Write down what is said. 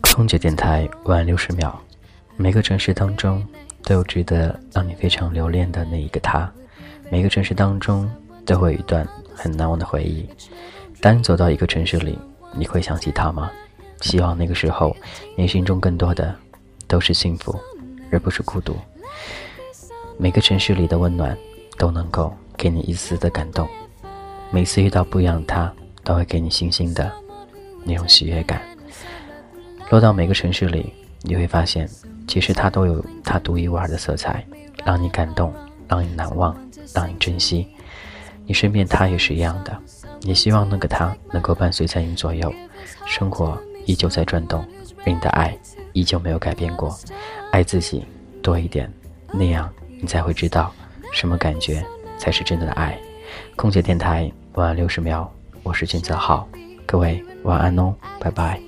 空姐电台晚六十秒。每个城市当中都有值得让你非常留恋的那一个他，每个城市当中都会有一段很难忘的回忆。当你走到一个城市里，你会想起他吗？希望那个时候你心中更多的都是幸福，而不是孤独。每个城市里的温暖都能够给你一丝的感动，每次遇到不一样的他，都会给你星星的那种喜悦感。落到每个城市里，你会发现，其实它都有它独一无二的色彩，让你感动，让你难忘，让你珍惜。你身边他也是一样的，也希望那个他能够伴随在你左右，生活依旧在转动，而你的爱依旧没有改变过。爱自己多一点，那样你才会知道什么感觉才是真的的爱。空姐电台晚安六十秒，我是金泽浩，各位晚安哦，拜拜。